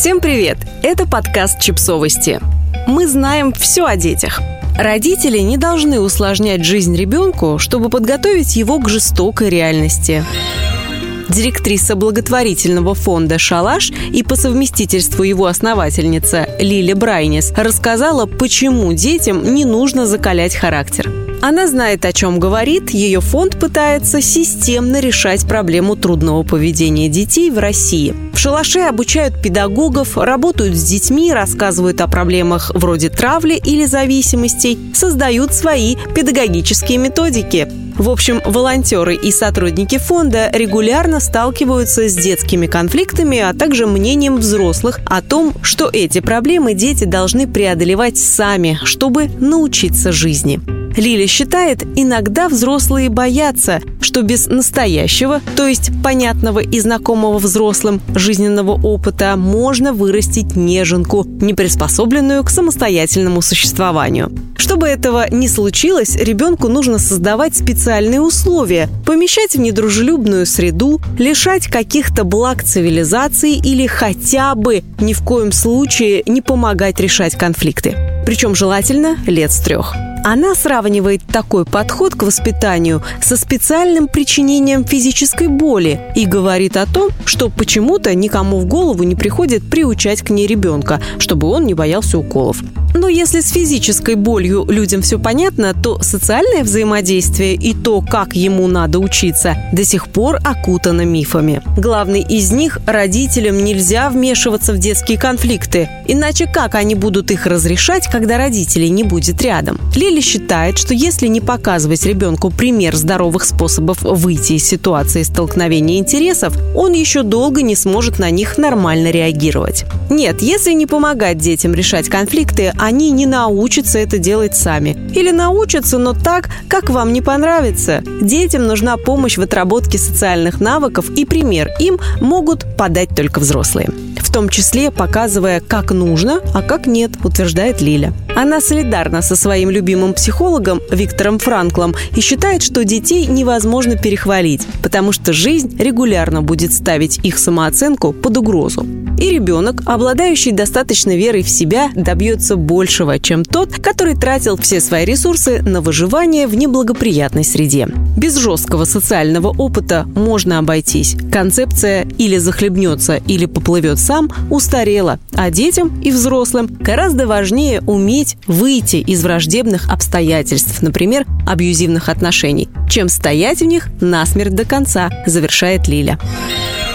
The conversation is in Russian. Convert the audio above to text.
Всем привет! Это подкаст «Чипсовости». Мы знаем все о детях. Родители не должны усложнять жизнь ребенку, чтобы подготовить его к жестокой реальности. Директриса благотворительного фонда «Шалаш» и по совместительству его основательница Лили Брайнис рассказала, почему детям не нужно закалять характер. Она знает, о чем говорит. Ее фонд пытается системно решать проблему трудного поведения детей в России. В шалаше обучают педагогов, работают с детьми, рассказывают о проблемах вроде травли или зависимостей, создают свои педагогические методики. В общем, волонтеры и сотрудники фонда регулярно сталкиваются с детскими конфликтами, а также мнением взрослых о том, что эти проблемы дети должны преодолевать сами, чтобы научиться жизни. Лили считает, иногда взрослые боятся, что без настоящего, то есть понятного и знакомого взрослым жизненного опыта, можно вырастить неженку, не приспособленную к самостоятельному существованию. Чтобы этого не случилось, ребенку нужно создавать специальные условия, помещать в недружелюбную среду, лишать каких-то благ цивилизации или хотя бы ни в коем случае не помогать решать конфликты. Причем желательно лет с трех. Она сравнивает такой подход к воспитанию со специальным причинением физической боли и говорит о том, что почему-то никому в голову не приходит приучать к ней ребенка, чтобы он не боялся уколов. Но если с физической болью людям все понятно, то социальное взаимодействие и то, как ему надо учиться, до сих пор окутано мифами. Главный из них – родителям нельзя вмешиваться в детские конфликты. Иначе как они будут их разрешать, когда родителей не будет рядом? Лили считает, что если не показывать ребенку пример здоровых способов выйти из ситуации столкновения интересов, он еще долго не сможет на них нормально реагировать. Нет, если не помогать детям решать конфликты, они не научатся это делать сами. Или научатся, но так, как вам не понравится. Детям нужна помощь в отработке социальных навыков и пример им могут подать только взрослые. В том числе показывая, как нужно, а как нет, утверждает Лиля. Она солидарна со своим любимым психологом Виктором Франклом и считает, что детей невозможно перехвалить, потому что жизнь регулярно будет ставить их самооценку под угрозу. И ребенок, обладающий достаточной верой в себя, добьется большего, чем тот, который тратил все свои ресурсы на выживание в неблагоприятной среде. Без жесткого социального опыта можно обойтись. Концепция «или захлебнется, или поплывет сам» устарела, а детям и взрослым гораздо важнее уметь выйти из враждебных обстоятельств, например, абьюзивных отношений, чем стоять в них насмерть до конца, завершает Лиля.